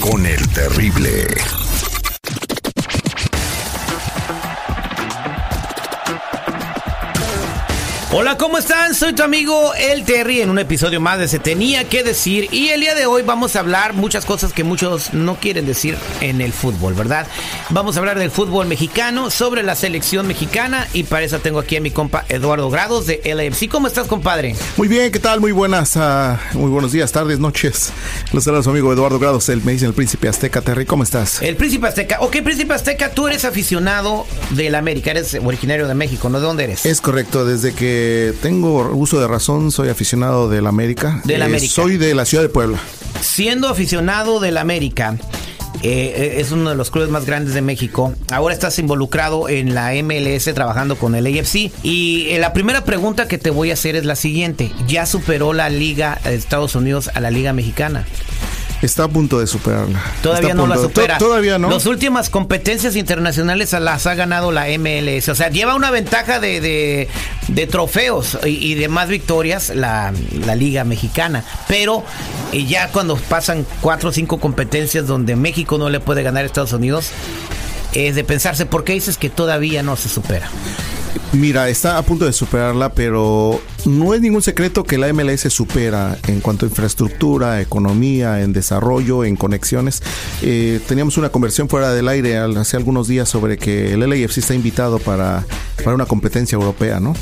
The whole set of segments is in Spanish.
Con el terrible. Hola, ¿cómo están? Soy tu amigo El Terry en un episodio más de Se Tenía que Decir y el día de hoy vamos a hablar muchas cosas que muchos no quieren decir en el fútbol, ¿verdad? Vamos a hablar del fútbol mexicano, sobre la selección mexicana y para eso tengo aquí a mi compa Eduardo Grados de LAFC. ¿Cómo estás, compadre? Muy bien, ¿qué tal? Muy buenas, ah, muy buenos días, tardes, noches. Los saludos su amigo Eduardo Grados, él me dice el príncipe Azteca. Terry, ¿cómo estás? El príncipe Azteca. Ok, príncipe Azteca, tú eres aficionado del América, eres originario de México, ¿no? ¿De dónde eres? Es correcto, desde que tengo uso de razón, soy aficionado del América. Del Eh, América. Soy de la ciudad de Puebla. Siendo aficionado del América, eh, es uno de los clubes más grandes de México. Ahora estás involucrado en la MLS trabajando con el AFC. Y eh, la primera pregunta que te voy a hacer es la siguiente. ¿Ya superó la Liga de Estados Unidos a la Liga Mexicana? Está a punto de superarla. Todavía no la supera. To- Todavía no. Las últimas competencias internacionales las ha ganado la MLS. O sea, lleva una ventaja de, de- de trofeos y, y de más victorias la, la Liga Mexicana. Pero eh, ya cuando pasan cuatro o cinco competencias donde México no le puede ganar a Estados Unidos, es de pensarse, ¿por qué dices que todavía no se supera? Mira, está a punto de superarla, pero no es ningún secreto que la MLS supera en cuanto a infraestructura, economía, en desarrollo, en conexiones. Eh, teníamos una conversión fuera del aire hace algunos días sobre que el LAFC está invitado para, para una competencia europea, ¿no?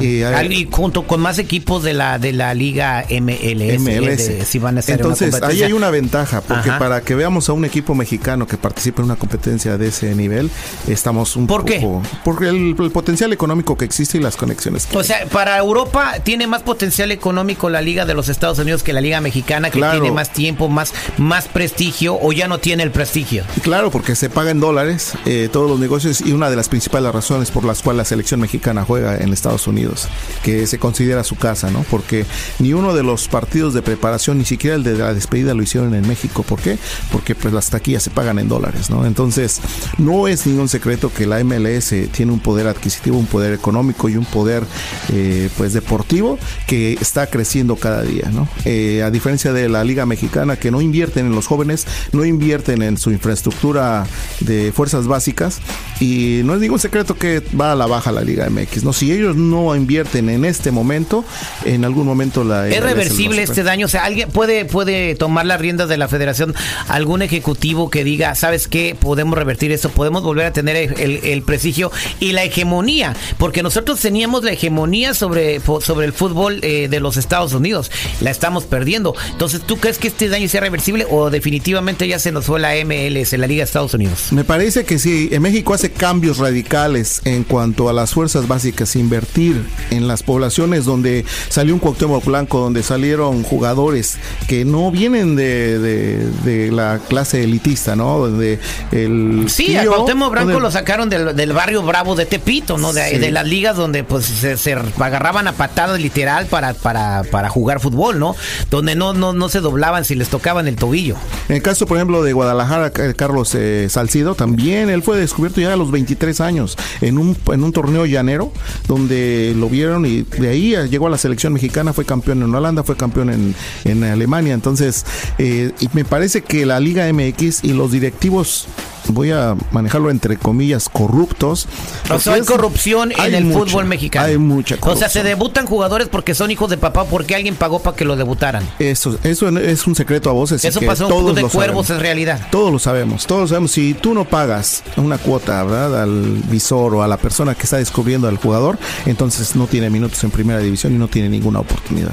Hay- Al- Y junto con más equipos de la, de la Liga MLS. MLS. de- si van a estar en una Entonces, ahí hay una ventaja, porque Ajá. para que veamos a un equipo mexicano que participe en una competencia de ese nivel, estamos un ¿Por qué? poco... Porque el, el potencial económico que existe y las conexiones que O sea, para Europa tiene más potencial económico la Liga de los Estados Unidos que la Liga Mexicana, que Claro. tiene más tiempo, más, más prestigio, o ya no tiene el prestigio. Claro, porque se paga en dólares eh, todos los negocios y una de las principales razones por las cuales la selección mexicana juega en Estados Unidos, que se considera su casa, ¿no? Porque ni uno de los partidos de preparación, ni siquiera el de la despedida lo hicieron en México. ¿Por qué? Porque pues las taquillas se pagan en dólares, ¿no? Entonces, no es ningún secreto que la MLS tiene un poder adquisitivo, un poder económico y un poder eh, pues deportivo que está creciendo cada día, ¿no? Eh, a diferencia de la Liga Mexicana que no invierten en los jóvenes, no invierten en su infraestructura de fuerzas básicas y no es ningún secreto que va a la baja la Liga MX, ¿no? Si ellos no invierten en este momento, en algún momento la ¿Es reversible este daño? O sea, ¿alguien puede, puede tomar las riendas de la federación? ¿Algún ejecutivo que diga, ¿sabes qué? Podemos revertir esto, podemos volver a tener el, prestigio y la hegemonía. Porque nosotros teníamos la hegemonía sobre, sobre el fútbol eh, de los Estados Unidos. La estamos perdiendo. Entonces, ¿tú crees que este daño sea reversible o definitivamente ya se nos fue la MLS, la Liga de Estados Unidos? Me parece que sí, en México hace cambios radicales en cuanto a las fuerzas básicas, invertir en las poblaciones donde salió un Cuauhtémoc Blanco, donde salieron jugadores que no vienen de, de- de la clase elitista, ¿no? Donde el Sí, a tío- Cuauhtémoc Blanco donde- lo sacaron del, del barrio bravo de Tepito, ¿no? De, Sí. de las ligas donde pues se, se agarraban a patadas literal para, para, para jugar fútbol, ¿no? Donde no, no, no se doblaban si les tocaban el tobillo. En el caso, por ejemplo, de Guadalajara, eh, Carlos eh, Salcido, también él fue descubierto ya a los 23 años en un, en un torneo llanero, donde lo vieron y de ahí llegó a la selección mexicana, fue campeón en Holanda, fue campeón en, en Alemania. Entonces, eh, me parece que la Liga MX y los directivos voy a manejarlo entre comillas corruptos. O sea, hay corrupción en el mucha, fútbol mexicano. Hay mucha O corrupción. sea, se debutan jugadores porque son hijos de papá, porque alguien pagó para que lo debutaran. Eso, eso es un secreto a voces. Eso que pasó en club de cuervos en realidad. Todos lo sabemos, todos lo sabemos. Si tú no pagas una cuota, ¿verdad? Al visor o a la persona que está descubriendo al jugador, entonces no tiene minutos en primera división y no tiene ninguna oportunidad.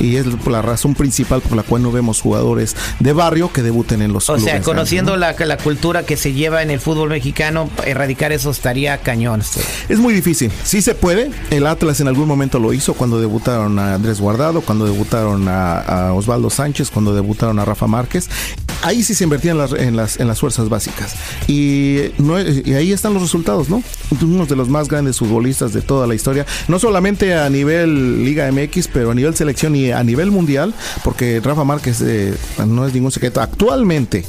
Y es la razón principal por la cual no vemos jugadores de barrio que debuten en los O clubes. sea, conociendo grandes, la, la cultura que se lleva en el fútbol mexicano, erradicar eso estaría cañón. ¿no? Es muy difícil. Sí se puede. El Atlas en algún momento lo hizo cuando debutaron a Andrés Guardado, cuando debutaron a, Osvaldo Sánchez, cuando debutaron a Rafa Márquez. ahí sí se invertía en las, en las, en las fuerzas básicas. Y, no, y ahí están los resultados, ¿no? Uno de los más grandes futbolistas de toda la historia, no solamente a nivel Liga MX, pero a nivel selección y a nivel mundial, porque Rafa Márquez eh, no es ningún secreto. Actualmente,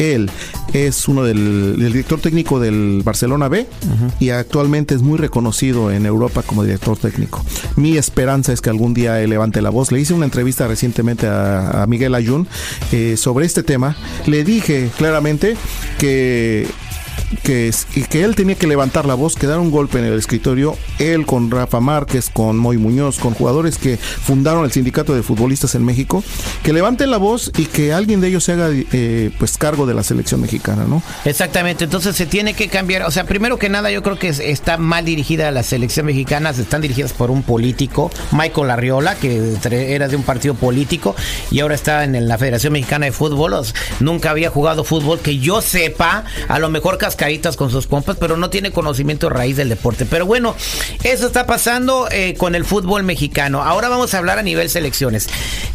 él es uno del, del director técnico del Barcelona B y actualmente es muy reconocido en Europa como director técnico. Mi esperanza es que algún día él levante la voz. Le hice una entrevista recientemente a, a Miguel Ayun eh, sobre este tema. Le dije claramente que que, es- y que él tenía que levantar la voz, que dar un golpe en el escritorio, él con Rafa Márquez, con Moy Muñoz, con jugadores que fundaron el sindicato de futbolistas en México, que levanten la voz y que alguien de ellos se haga eh, pues cargo de la selección mexicana, ¿no? Exactamente, entonces se tiene que cambiar. O sea, primero que nada, yo creo que es- está mal dirigida la selección mexicana. Están dirigidas por un político, Michael Arriola, que era de un partido político y ahora está en la Federación Mexicana de Fútbol. Nunca había jugado fútbol, que yo sepa, a lo mejor cascaritas con sus compas, pero no tiene conocimiento raíz del deporte. Pero bueno, eso está pasando eh, con el fútbol mexicano. Ahora vamos a hablar a nivel selecciones.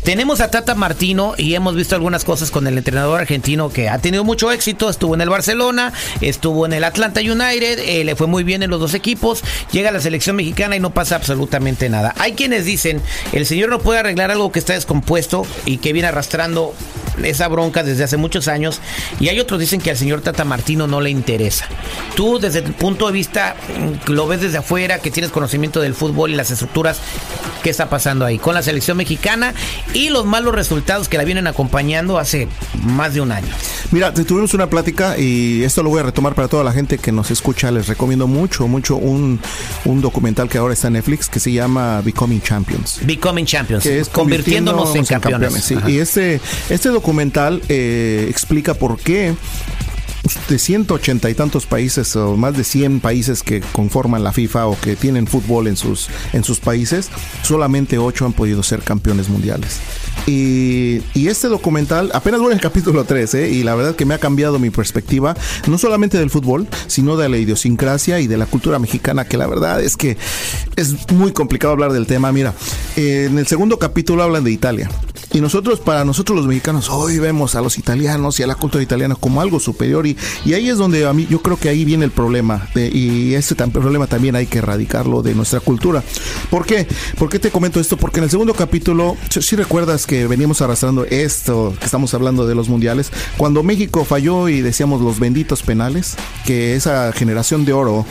Tenemos a Tata Martino y hemos visto algunas cosas con el entrenador argentino que ha tenido mucho éxito. Estuvo en el Barcelona, estuvo en el Atlanta United, eh, le fue muy bien en los dos equipos. Llega a la selección mexicana y no pasa absolutamente nada. Hay quienes dicen, el señor no puede arreglar algo que está descompuesto y que viene arrastrando esa bronca desde hace muchos años. Y hay otros dicen que al señor Tata Martino no le interesa. Tú, desde tu punto de vista, mm, lo ves desde afuera, que tienes conocimiento del fútbol y las estructuras, ¿qué está pasando ahí? Con la selección mexicana y los malos resultados que la vienen acompañando hace más de un año. Mira, tuvimos una plática y esto lo voy a retomar para toda la gente que nos escucha. Les recomiendo mucho, mucho un, un documental que ahora está en Netflix que se llama Becoming Champions. Becoming Champions, que es convirtiéndonos en campeones. sí. Y este, este documental eh, explica por qué de 180 y tantos países o más de 100 países que conforman la FIFA o que tienen fútbol en sus, en sus países, solamente 8 han podido ser campeones mundiales. Y, y este documental, apenas voy en el capítulo 3, ¿eh? y la verdad que me ha cambiado mi perspectiva, no solamente del fútbol, sino de la idiosincrasia y de la cultura mexicana, que la verdad es que es muy complicado hablar del tema. Mira, en el segundo capítulo hablan de Italia. Y nosotros, para nosotros los mexicanos, hoy vemos a los italianos y a la cultura italiana como algo superior. Y, y ahí es donde a mí, yo creo que ahí viene el problema. de- y ese tam- problema también hay que erradicarlo de nuestra cultura. ¿Por qué? ¿Por qué te comento esto? Porque en el segundo capítulo, si, si recuerdas que veníamos arrastrando esto, que estamos hablando de los mundiales, cuando México falló y decíamos los benditos penales, que esa generación de oro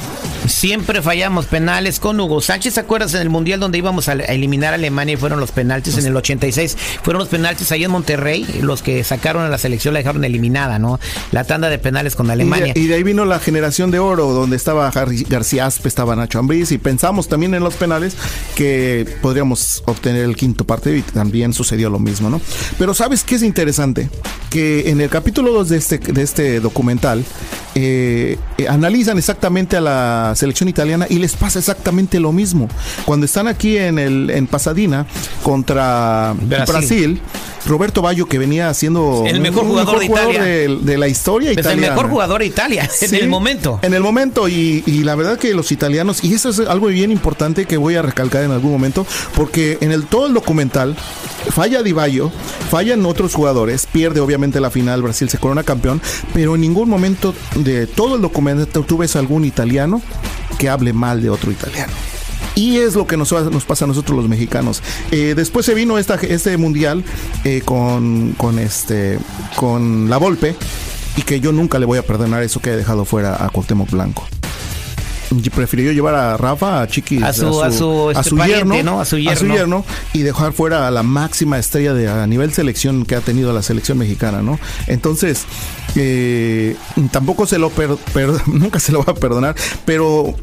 Siempre fallamos penales con Hugo Sánchez. ¿Te acuerdas en el Mundial donde íbamos a a eliminar a Alemania y fueron los penaltis en el 86? Fueron los penaltis ahí en Monterrey, los que sacaron a la selección la dejaron eliminada, ¿no? La tanda de penales con Y Alemania. de, y de ahí vino la generación de oro, donde estaba Harry García Aspe, estaba Nacho Ambriz, y pensamos también en los penales que podríamos obtener el quinto partido, y también sucedió lo mismo, ¿no? Pero ¿sabes qué es interesante? Que en el capítulo 2 de este, de este documental, eh, eh, analizan exactamente a la selección italiana y les pasa exactamente lo mismo. Cuando están aquí en, el, en Pasadena contra Brasil. Brasil, Roberto Baggio, que venía siendo El mejor jugador de Italia. de, de la historia el mejor jugador de Italia en Sí, el momento. En el momento, y, y la verdad que los italianos, y eso es algo bien importante que voy a recalcar en algún momento, porque en el todo el documental falla Di Baggio, fallan otros jugadores, pierde obviamente la final, Brasil se corona campeón, pero en ningún momento de todo el documental tú ves algún italiano que hable mal de otro italiano. Y es lo que nos, nos pasa a nosotros los mexicanos. Eh, después se vino esta, este mundial eh, con, con, este, con la Volpe y que yo nunca le voy a perdonar eso que he dejado fuera a Cuauhtémoc Blanco. Prefirió llevar a Rafa, a Chiqui, A su- a su, este, pariente, ¿no? A su yerno. y dejar fuera a la máxima estrella de a nivel selección que ha tenido la selección mexicana, ¿no? Entonces, eh, tampoco se lo per- per- nunca se lo va a perdonar, pero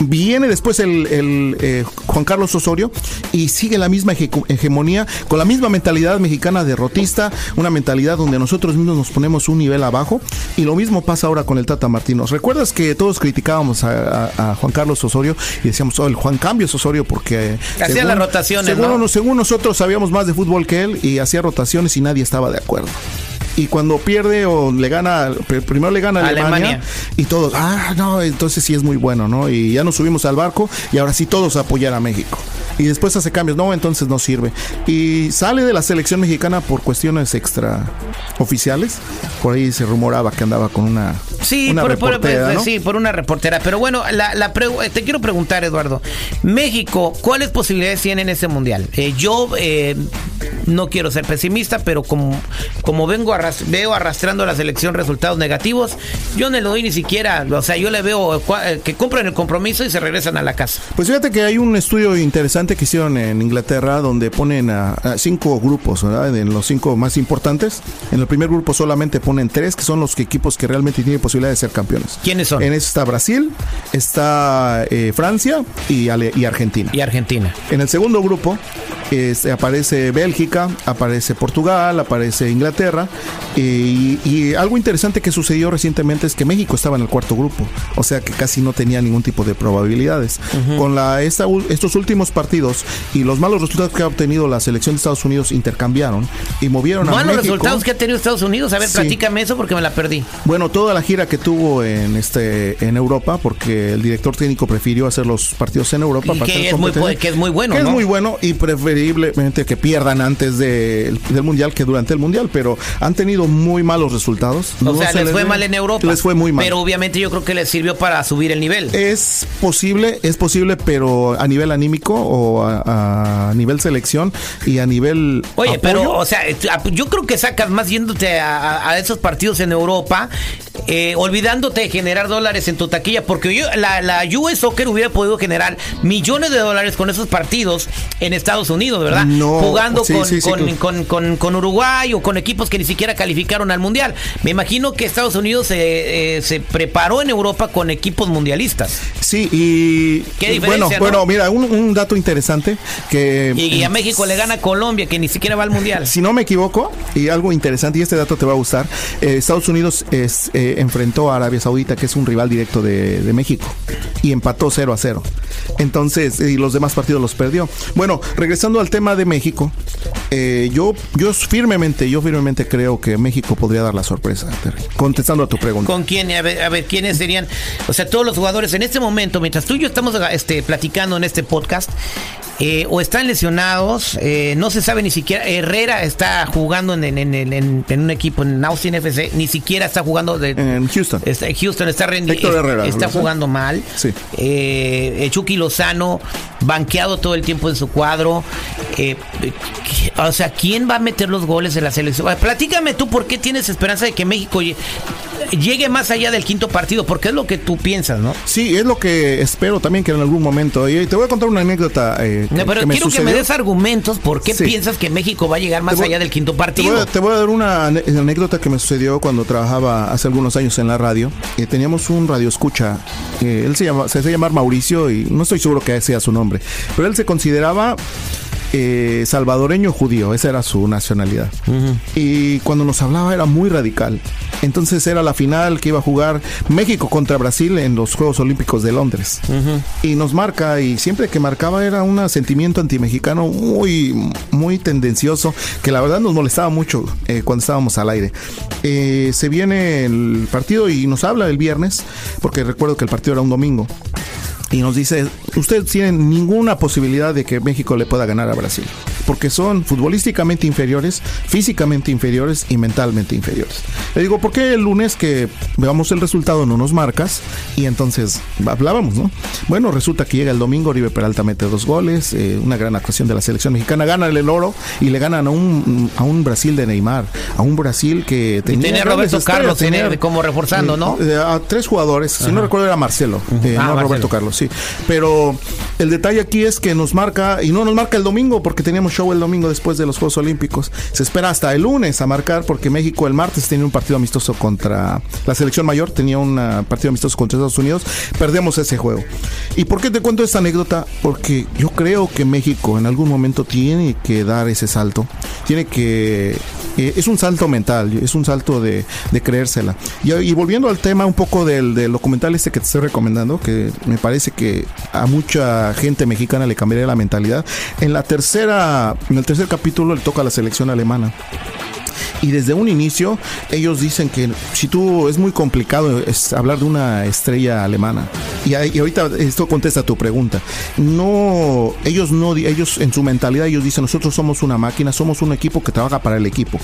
viene después el, el, eh, Juan Carlos Osorio y sigue la misma hegemonía con la misma mentalidad mexicana derrotista, una mentalidad donde nosotros mismos nos ponemos un nivel abajo y lo mismo pasa ahora con el Tata Martino. ¿Recuerdas que todos criticábamos a, a- a Juan Carlos Osorio y decíamos, oh, el Juan Cambios Osorio porque Hacía las rotaciones, según, ¿no? según nosotros sabíamos más de fútbol que él y hacía rotaciones y nadie estaba de acuerdo. Y cuando pierde o le gana, pr- primero le gana a Alemania, Alemania. y todos, ah, no, entonces sí es muy bueno, ¿no? Y ya nos subimos al barco y ahora sí todos a apoyar a México. Y después hace cambios, no, entonces no sirve. Y sale de la selección mexicana por cuestiones extra oficiales. Por ahí se rumoraba que andaba con una, Sí, una por, por- reportera, pues, ¿no? sí, por una reportera. Pero bueno, la, la eh, te quiero preguntar, Eduardo. México, ¿cuáles posibilidades tiene en este mundial? Eh, yo eh, no quiero ser pesimista, pero como, como vengo arras- veo arrastrando a la selección resultados negativos, yo no le doy ni siquiera, o sea, yo le veo cua- eh, que compran el compromiso y se regresan a la casa. Pues fíjate que hay un estudio interesante que hicieron en Inglaterra donde ponen a, a cinco grupos, ¿verdad? En los cinco más importantes. En el primer grupo solamente ponen tres, que son los equipos que realmente tienen posibilidad de ser campeones. ¿Quiénes son? En eso está Brasil, está eh, Francia y, Ale- y Argentina. Y Argentina. En el segundo grupo este, aparece Bélgica, aparece Portugal, aparece Inglaterra. Eh, y, y algo interesante que sucedió recientemente es que México estaba en el cuarto grupo. O sea que casi no tenía ningún tipo de probabilidades. Con la, esta estos últimos partidos y los malos resultados que ha obtenido la selección de Estados Unidos intercambiaron y movieron a Malos México. resultados que ha tenido Estados Unidos. A ver, Sí. platícame eso porque me la perdí. Bueno, toda la gira que tuvo en este en Europa, porque el director técnico prefirió hacer los partidos en Europa. Y para que es muy competencia. bu- que es muy bueno, Que ¿no? es muy bueno y preferiblemente que pierdan antes de- del mundial que durante el mundial, pero han tenido muy malos resultados. O No sea, se les fue mal en Europa. Les fue muy mal. Pero obviamente yo creo que les sirvió para subir el nivel. es posible, es posible, pero a nivel anímico o a, a nivel selección y a nivel Oye, apoyo, pero, o sea, eh, yo creo que sacas más yéndote a, a- a esos partidos en Europa, eh, olvidándote de generar dólares en tu taquilla, porque yo, la, la US Soccer hubiera podido generar millones de dólares con esos partidos en Estados Unidos, ¿verdad? No, Jugando sí, con, sí, sí, con, claro. con- con- con Uruguay o con equipos que ni siquiera calificaron al Mundial. Me imagino que Estados Unidos se, eh, se preparó en Europa con equipos mundialistas. Sí, y Qué bueno, diferencia, ¿no? bueno, mira, un, un dato interesante que Y, y a México le gana Colombia, que ni siquiera va al Mundial. Si no me equivoco, y algo interesante, y este dato te va a gustar, eh, Estados Unidos es, eh, enfrentó a Arabia Saudita, que es un rival directo de, de México, y empató 0 a 0. Entonces, y los demás partidos los perdió. Bueno, regresando al tema de México, eh, yo, yo firmemente, yo firmemente creo que México podría dar la sorpresa, Terry. contestando a tu pregunta. ¿Con quién? A ver, a ver, ¿quiénes serían? O sea, todos los jugadores en este momento, mientras tú y yo estamos este, platicando en este podcast, eh, o están lesionados, eh, no se sabe ni siquiera. Herrera está jugando en, en- en- en- en un equipo en Austin FC, ni siquiera está jugando de. En Houston. Está, Houston está rendi- Héctor Herrera, está jugando mal. Sí. Eh, Chucky Lozano, banqueado todo el tiempo en su cuadro. O sea, ¿quién va a meter los goles de la selección? Ah, Tú por qué tienes esperanza de que México lle- llegue más allá del quinto partido, porque es lo que tú piensas, ¿no? Sí, es lo que espero también que en algún momento. Y te voy a contar una anécdota. eh, No, pero que me quiero que me des argumentos por qué Sí. piensas que México va a llegar más voy- allá del quinto Te partido. voy, a, te voy a dar una anécdota que me sucedió cuando trabajaba hace algunos años en la radio. Eh, teníamos un radio escucha. eh, él se llama, se hacía llamar Mauricio y no estoy seguro que sea su nombre. Pero él se consideraba eh, salvadoreño judío, esa era su nacionalidad. Y cuando nos hablaba era muy radical. Entonces era la final que iba a jugar México contra Brasil en los Juegos Olímpicos de Londres. Y nos marca, y siempre que marcaba era un sentimiento antimexicano muy, muy tendencioso, que la verdad nos molestaba mucho eh, cuando estábamos al aire. Eh, se viene el partido y nos habla el viernes, porque recuerdo que el partido era un domingo y nos dice, ustedes tienen ninguna posibilidad de que México le pueda ganar a Brasil, porque son futbolísticamente inferiores, físicamente inferiores y mentalmente inferiores. Le digo, ¿por qué el lunes que veamos el resultado no nos marcas? Y entonces hablábamos, ¿no? Bueno, resulta que llega el domingo, Oribe Peralta mete dos goles, eh, una gran actuación de la selección mexicana, gana el oro y le ganan a un, a un Brasil de Neymar, a un Brasil que y tenía... tenía grandes Roberto estrellas, Carlos tenía- tenía como reforzando, ¿no? eh, a tres jugadores, si no recuerdo era Marcelo, eh, Ah, no Marcelo. Roberto Carlos, sí. Pero el detalle aquí es que nos marca, y no nos marca el domingo, porque teníamos show el domingo después de los Juegos Olímpicos. Se espera hasta el lunes a marcar, porque México el martes tenía un partido amistoso contra la selección mayor, tenía un ah, partido amistoso contra Estados Unidos. Perdemos ese juego. ¿Y por qué te cuento esta anécdota? Porque yo creo que México en algún momento tiene que dar ese salto. Tiene que eh, es un salto mental, es un salto de, creérsela. Y, y volviendo al tema un poco del, del documental este que te estoy recomendando, que me parece que a mucha gente mexicana le cambiaría la mentalidad. En la tercera, en el tercer capítulo le toca la selección alemana. Y desde un inicio, ellos dicen que si tú es muy complicado hablar de una estrella alemana. Y, ahorita esto contesta tu pregunta. No, ellos no, ellos en su mentalidad, ellos dicen, nosotros somos una máquina, somos un equipo que trabaja para el equipo.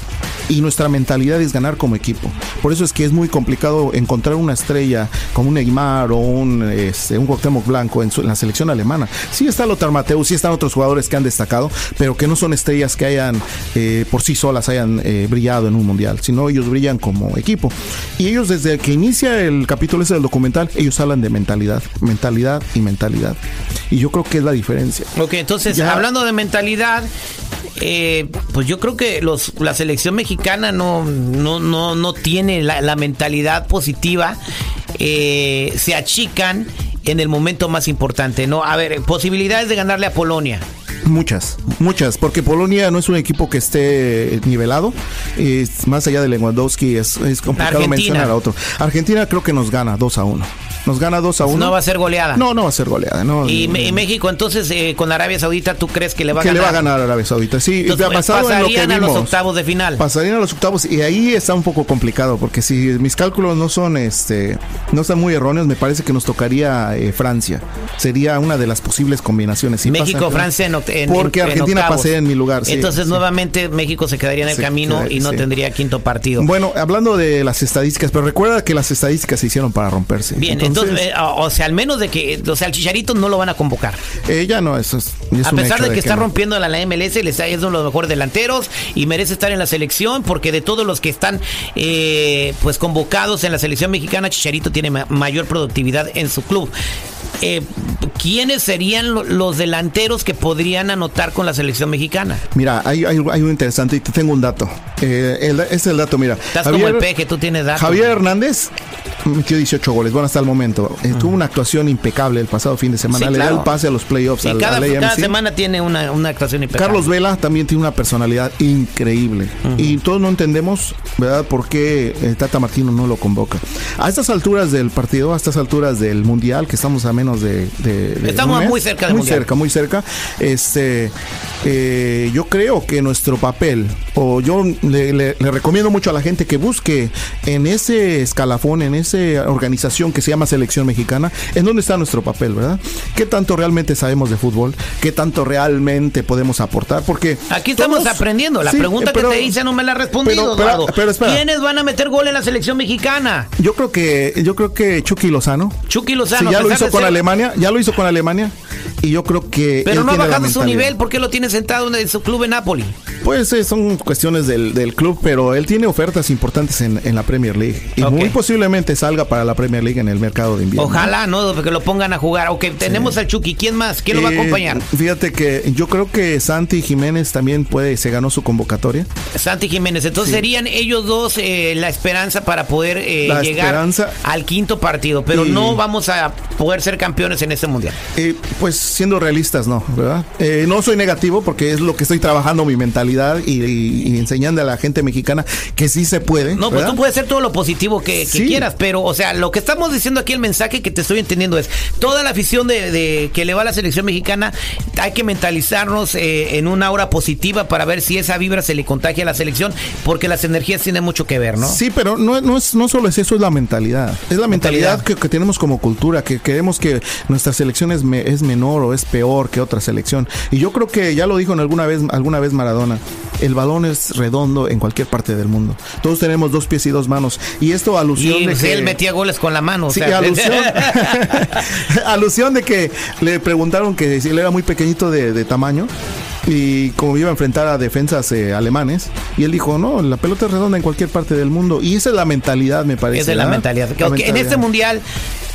Y nuestra mentalidad es ganar como equipo. Por eso es que es muy complicado encontrar una estrella como un Neymar o un, este, un Cuauhtémoc Blanco en, la selección alemana. Sí está Lothar Matthäus, sí están otros jugadores que han destacado, pero que no son estrellas que hayan eh, por sí solas hayan eh, brillado en un mundial, sino ellos brillan como equipo. Y ellos desde que inicia el capítulo ese del documental, ellos hablan de mentalidad, mentalidad y mentalidad. Y yo creo que es la diferencia. Ok, entonces, Ya. hablando de mentalidad, eh, pues yo creo que los, la selección mexicana no, no, no, no tiene la, la mentalidad positiva. eh, se achican en el momento más importante, ¿no? A ver, posibilidades de ganarle a Polonia. Muchas, muchas, porque Polonia no es un equipo que esté nivelado. Es, más allá de Lewandowski, es, es complicado Argentina. mencionar a otro. Argentina creo que nos gana 2 a 1. Nos gana 2 a 1. No va a ser goleada. No, no va a ser goleada. No, Y, México, entonces, eh, con Arabia Saudita, ¿tú crees que le va a que ganar? le va a ganar a Arabia Saudita. Sí, Entonces, basado en lo que pasarían a los vimos. octavos de final. Pasarían a los octavos y ahí está un poco complicado porque si mis cálculos no son este no están muy erróneos, me parece que nos tocaría eh, Francia. Sería una de las posibles combinaciones. Si México, pasa- Francia en, en- Porque en- en Argentina octavos. pasaría en mi lugar. sí, Entonces, sí. nuevamente, México se quedaría en el Se camino y no sí. tendría quinto partido. Bueno, hablando de las estadísticas, pero recuerda que las estadísticas se hicieron para romperse. Bien, entonces, eh, o o sea, al menos de que, o sea, el Chicharito no lo van a convocar. eh, ya no, eso es, es a pesar de que está no. rompiendo la, la MLS, le está, es uno de los mejores delanteros y merece estar en la selección porque de todos los que están eh, pues convocados en la selección mexicana, Chicharito tiene ma- mayor productividad en su club. Eh, ¿Quiénes serían lo- los delanteros que podrían anotar con la selección mexicana? Mira, hay, hay, hay un interesante y te tengo un dato. Eh, el- este es el dato, mira. Estás como el peje, tú tienes datos. Javier Hernández metió 18 goles, bueno, hasta el momento. Eh, Tuvo una actuación impecable el pasado fin de semana. Sí, Le claro. da el pase a los playoffs Y al, cada, al cada AMC. semana tiene una, una actuación impecable. Carlos Vela también tiene una personalidad increíble. Y todos no entendemos, ¿verdad?, por qué Tata Martino no lo convoca. A estas alturas del partido, a estas alturas del Mundial, que estamos a menos de... de- de Estamos mes, muy cerca Muy Mundial. cerca, muy cerca. Este, eh, yo creo que nuestro papel, o yo le, le- le recomiendo mucho a la gente que busque en ese escalafón, en esa organización que se llama Selección Mexicana, en dónde está nuestro papel, ¿verdad? ¿Qué tanto realmente sabemos de fútbol? ¿Qué tanto realmente podemos aportar? Porque Aquí estamos todos- aprendiendo. La Sí, pregunta pero- que te hice no me la has respondido, pero- pero- espera. ¿Quiénes van a meter gol en la selección mexicana? Yo creo que yo creo que Chucky Lozano, Chucky Lozano. ya a lo hizo con Alemania, ya lo hizo con Alemania y yo creo que Pero no ha bajado su nivel. ¿Por qué lo tiene sentado en su club en Napoli? Pues eh, son cuestiones del, del club, pero él tiene ofertas importantes en, en la Premier League y muy posiblemente salga para la Premier League en el mercado de invierno. Ojalá, ¿no? Que lo pongan a jugar. Ok, tenemos al Chucky. ¿Quién más? ¿Quién lo va a Eh, acompañar? Fíjate que yo creo que Santi Jiménez también puede, se ganó su convocatoria. Santi Jiménez. Entonces Sí. serían ellos dos eh, la esperanza para poder eh, llegar esperanza. al quinto partido. Pero Y- no vamos a poder ser campeones en este mundial. Eh, pues siendo realistas, no, ¿verdad? Eh, no soy negativo porque es lo que estoy trabajando mi mentalidad y, y- y enseñando a la gente mexicana que sí se puede. No, pues tú puedes ser todo lo positivo que, que Sí. quieras, pero, o sea, lo que estamos diciendo aquí, el mensaje que te estoy entendiendo es, toda la afición de, de que le va a la selección mexicana, hay que mentalizarnos eh, en una aura positiva para ver si esa vibra se le contagia a la selección, porque las energías tienen mucho que ver, ¿no? Sí, pero no, no, es, no solo es eso, es la mentalidad. Es la mentalidad, Mentalidad. que, que tenemos como cultura, que queremos que nuestra selección es, me- es menor o es peor que otra selección. Y yo creo que ya lo dijo en alguna vez, alguna vez Maradona, el balón es redondo en cualquier parte del mundo. Todos tenemos dos pies y dos manos. Y esto alusión Y de pues, que... él metía goles con la mano. o Sí, sea, alusión, alusión de que le preguntaron que si él era muy pequeñito de, de tamaño y como iba a enfrentar a defensas eh, alemanes y él dijo no la pelota es redonda en cualquier parte del mundo y esa es la mentalidad me parece Esa es la mentalidad. La Ok, En mentalidad. este mundial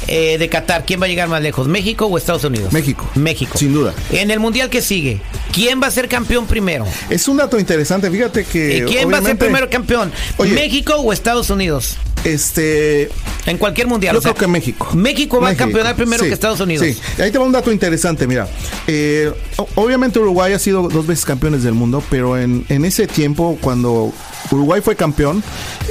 eh, de Qatar, ¿quién va a llegar más lejos? ¿México o Estados Unidos? México. México. Sin duda. En el mundial que sigue, ¿quién va a ser campeón primero? es un dato interesante fíjate que ¿Y quién va a ser primero campeón? Oye. ¿México o Estados Unidos? este En cualquier mundial. Yo o sea, creo que México. México va México. a campeonar primero Sí, que Estados Unidos. Sí, ahí te va un dato interesante, mira. Eh, obviamente Uruguay ha sido dos veces campeones del mundo, pero en, en ese tiempo, cuando Uruguay fue campeón,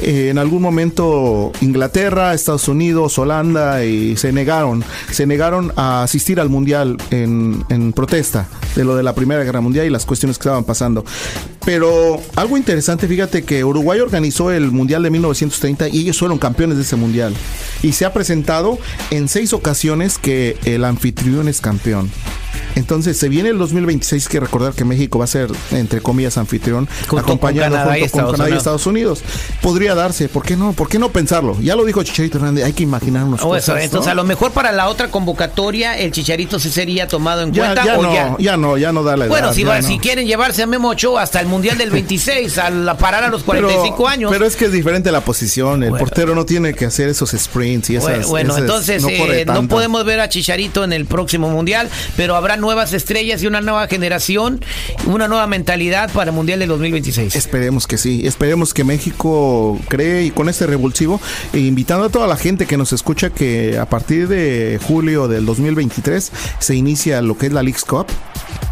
eh, en algún momento Inglaterra, Estados Unidos, Holanda y se negaron, se negaron a asistir al mundial en, en protesta de lo de la Primera Guerra Mundial y las cuestiones que estaban pasando. Pero algo interesante, fíjate que Uruguay organizó el Mundial de 1930 y ellos fueron campeones de ese Mundial. Y se ha presentado en seis ocasiones que el anfitrión es campeón. Entonces, se viene el 2026, hay que recordar que México va a ser, entre comillas, anfitrión, Junto acompañado con Canadá y junto con Estados Canadá y. Estados Unidos. Podría darse, ¿por qué no? ¿Por qué no pensarlo? Ya lo dijo Chicharito Hernández, hay que imaginarnos O eso, cosas, entonces ¿no? a lo mejor para la otra convocatoria el Chicharito sí sería tomado en ya, cuenta ya o no, ya. ya. no, ya no da la edad. Bueno, si, va- no. si quieren llevarse a Memo Ochoa hasta el Mundial del 26, al parar a los 45 pero, años. Pero es que es diferente la posición. El Bueno. portero no tiene que hacer esos sprints y esas. Bueno, esas- entonces no, eh, no podemos ver a Chicharito en el próximo mundial, pero habrá nuevas estrellas y una nueva generación, una nueva mentalidad para el mundial del 2026. Esperemos que sí, esperemos que México cree y con este revulsivo, e invitando a toda la gente que nos escucha que a partir de julio del 2023 se inicia lo que es la Leagues Cup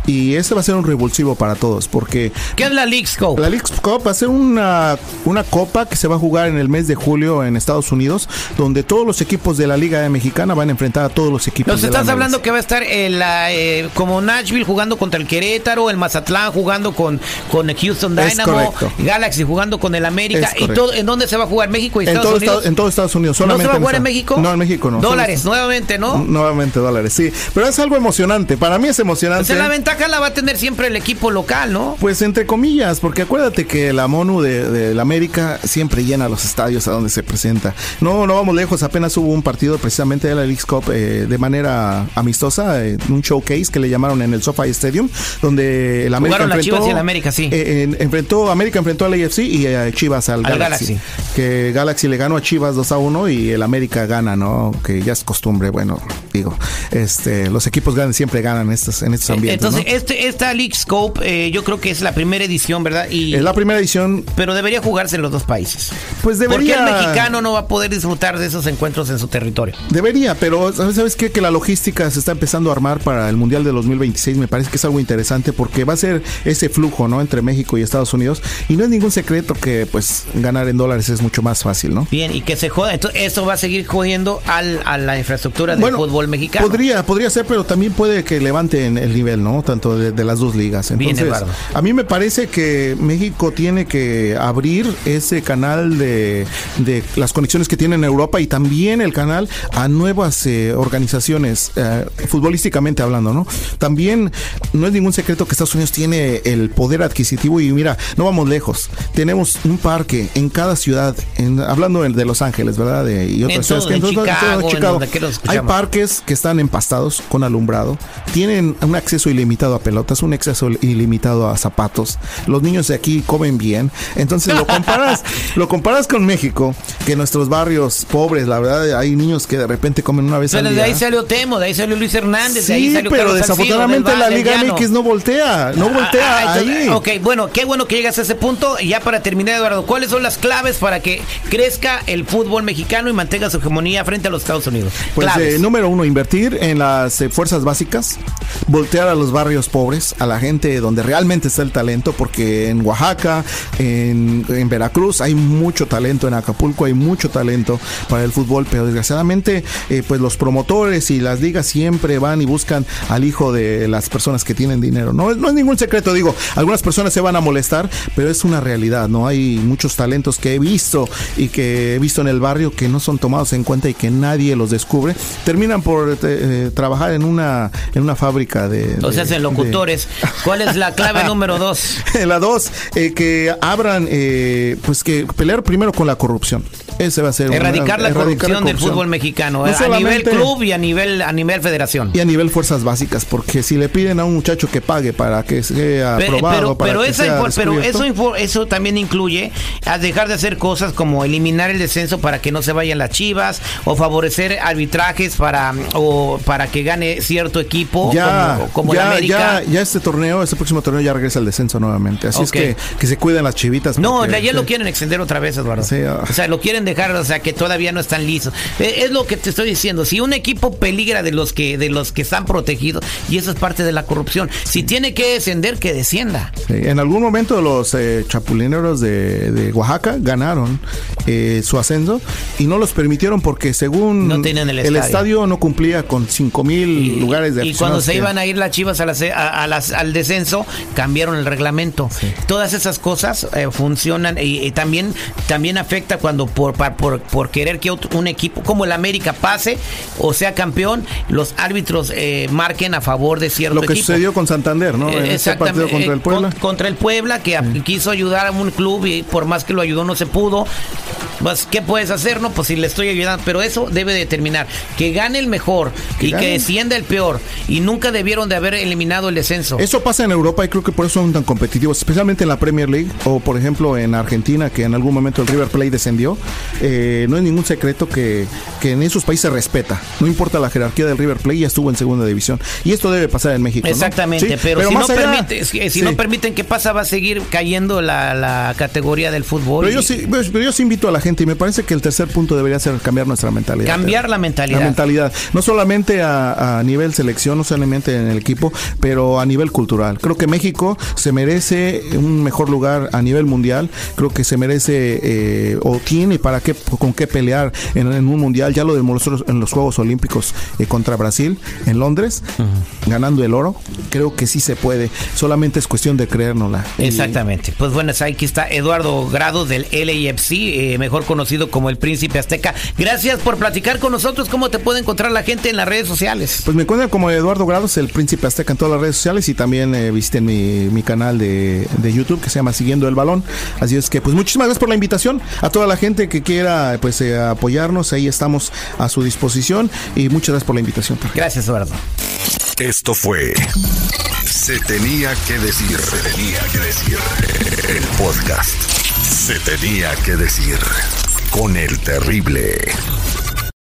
y ese va a ser un revulsivo para todos porque ¿Qué es la Leagues Cup? La Leagues Cup va a ser una, una copa que se va a jugar en el mes de julio en Estados Unidos, donde todos los equipos de la Liga Mexicana van a enfrentar a todos los equipos Nos de la estás hablando MLS. que va a estar el, la, eh, como Nashville jugando contra el Querétaro, el Mazatlán jugando con, con el Houston Es Dynamo. Galaxy jugando con el América. Es ¿Y todo, en dónde se va a jugar? ¿México y en Estados todo, Unidos? Estados- en todo Estados Unidos. ¿No se Solamente va a jugar en esta- México? No, en México no. Dólares, nuevamente, ¿no? Nuevamente dólares, sí. Pero es algo emocionante. Para mí es emocionante. Sea, la ventaja la va a tener siempre el equipo local, ¿no? Pues entre comillas, porque acuérdate que la MONU de, de la América siempre llena los estadios a donde se presenta. No, no vamos lejos, apenas hubo un partido precisamente de la Leagues Cup eh, de manera amistosa, eh, un showcase que le llamaron en el SoFi Stadium, donde el América Jugaron enfrentó, Chivas y el América, sí. eh, en- enfrentó, América enfrentó al AFC y eh, Chivas al, Al Galaxy, Galaxy. Que Galaxy le ganó a Chivas 2 a 1 y el América gana, ¿no? Que ya es costumbre, bueno, digo, este, los equipos grandes siempre ganan en estos, en estos ambientes. Entonces, ¿no? este, esta League Scope, eh, yo creo que es la primera edición, ¿verdad? Y, Es la primera edición pero debería jugarse en los dos países. Pues ¿Por qué debería. el mexicano no va a poder disfrutar de esos encuentros en su territorio? Debería, pero ¿sabes, sabes qué? Que la logística se está empezando a armar para el Mundial de 2026. Me parece que es algo interesante porque va a ser ese flujo, ¿no? Entre México y Estados Unidos. Y no es ningún secreto que, pues, ganar en dólares es mucho más fácil, ¿no? Bien, y que se joda. Entonces, eso va a seguir jodiendo al, a la infraestructura del fútbol mexicano. Podría, podría ser, pero también puede que levanten el nivel, ¿no? Tanto de, de las dos ligas. Entonces, a mí me parece que México tiene que abrir ese canal de, de las conexiones que tiene en Europa y también el canal a nuevas eh, organizaciones, eh, futbolísticamente hablando, ¿no? También no es ningún secreto que Estados Unidos tiene el poder adquisitivo y mira, no vamos lejos. Tenemos un parque en cada ciudad, en- hablando de Los Ángeles, ¿verdad? De- y otras En ciudades todo, que en Chicago, en los Hay escuchamos. Parques que están empastados con alumbrado, tienen un acceso ilimitado a pelotas, un acceso ilimitado a zapatos. Los niños de aquí comen bien. Entonces lo comparas, lo comparas con México, que nuestros barrios pobres, la verdad, hay niños que de repente comen una vez Pero al de día. ahí salió Temo, de ahí salió Luis Hernández, de ahí Sí, salió pero Carlos Salcido, desafortunadamente del la Liga. MX no voltea, no voltea Ah, ahí. Ok, bueno, qué bueno que llegas a ese punto. Y ya para terminar, Eduardo, ¿cuáles son las claves para que crezca el fútbol mexicano y mantenga su hegemonía frente a los Estados Unidos? Pues eh, número uno, invertir en las eh, fuerzas básicas, voltear a los barrios pobres, a la gente donde realmente está el talento, porque en Oaxaca, en, Veracruz hay mucho talento, en Acapulco hay mucho talento para el fútbol, pero desgraciadamente eh, pues los promotores y las ligas siempre van y buscan al hijo de las personas que tienen dinero. No, no es ningún secreto, digo, algunas personas se van a molestar, pero es una realidad, ¿no? Hay muchos talentos que he visto y que he visto en el barrio que no son tomados en cuenta y que nadie los descubre. Terminan por eh, eh, trabajar en una, en una fábrica de... O sea, de- hacen locutores. ¿Cuál es la clave número dos? de- la dos, eh, que abran, eh, pues que pelear primero con la corrupción. Ese va a ser... una- Erradicar la erradicar corrupción del fútbol mexicano, No eh, a nivel club y a nivel, a nivel federación. Y a nivel fuerzas básicas, porque si le piden a un muchacho que pague para que sea aprobado, pero, para pero, que esa sea pero eso, eso también incluye a dejar de hacer cosas como eliminar el descenso para que no se vayan las chivas o favorecer arbitrajes para o para que gane cierto equipo ya, como, como el América. ya, ya este torneo, este próximo torneo ya regresa al descenso nuevamente. Así es que, que se cuiden las chivitas. no, porque- ya lo quieren extender otra vez, Eduardo. Sí, ah. O sea, lo quieren dejar, o sea, que todavía no están listos. Eh, Es lo que te estoy diciendo. Si un equipo peligra de los que de los que están protegidos, y eso es parte de la corrupción. Si tiene que descender, que descienda. Sí, En algún momento los eh, chapulineros de, de Oaxaca ganaron eh, su ascenso y no los permitieron porque según No tenían el estadio. no cumplía con 5 mil lugares de y cuando se que- iban a ir las chivas a las- a- a las- al descenso, cambiaron el reglamento. Todas esas cosas eh, funcionan y, y también, también afecta cuando por, por, por querer que otro- un equipo como el América pase o sea campeón, los árbitros eh, marquen a favor de cierto Lo que equipo. sucedió con Santander, ¿no? En Eh, ese partido contra eh, el Puebla. con- contra el Puebla, que quiso ayudar a un club y por más que lo ayudó no se pudo. Pues, ¿qué puedes hacer? No, pues si le estoy ayudando. Pero eso debe determinar que gane el mejor Que y que descienda el peor. Y nunca debieron de haber eliminado el descenso. Eso pasa en Europa y creo que por eso son tan competitivos, especialmente en la Premier League o por ejemplo en Argentina, que en algún momento el River Plate descendió. Eh, no es ningún secreto que, que en esos países se respeta. No importa la jerarquía del River Plate, ya estuvo en segunda división. Y esto debe pasar en México. ¿no? Exactamente, Sí, pero, si, no allá- permite- si sí. no permiten que pasa, va a seguir cayendo la, la categoría del fútbol. Pero yo, sí, pues, pero yo sí invito a la gente y me parece que el tercer punto debería ser cambiar nuestra mentalidad. Cambiar la mentalidad. La mentalidad. No solamente a, a nivel selección, no solamente en el equipo, pero a nivel cultural. Creo que México se merece un mejor lugar a nivel mundial. Creo que se merece eh, o tiene para qué, con qué pelear en, en un mundial. Ya lo demostró en los Juegos Olímpicos eh, contra Brasil en Londres, ganando el oro. Creo que sí se puede. Solamente es cuestión de creérnosla. Exactamente. Pues bueno, aquí está Eduardo Grado del LAFC, eh, mejor conocido como el Príncipe Azteca. Gracias por platicar con nosotros. ¿Cómo te puede encontrar la gente en las redes sociales? Pues me encuentran como Eduardo Grados, el príncipe azteca en todas las redes sociales y también eh, visiten mi, mi canal de, de YouTube que se llama Siguiendo el Balón. Así es que pues muchísimas gracias por la invitación a toda la gente que quiera pues eh, apoyarnos, ahí estamos a su disposición y muchas gracias por la invitación. Gracias, Eduardo. Esto fue Se tenía que decir. Se tenía que decir. El podcast. Se tenía que decir. Con el terrible.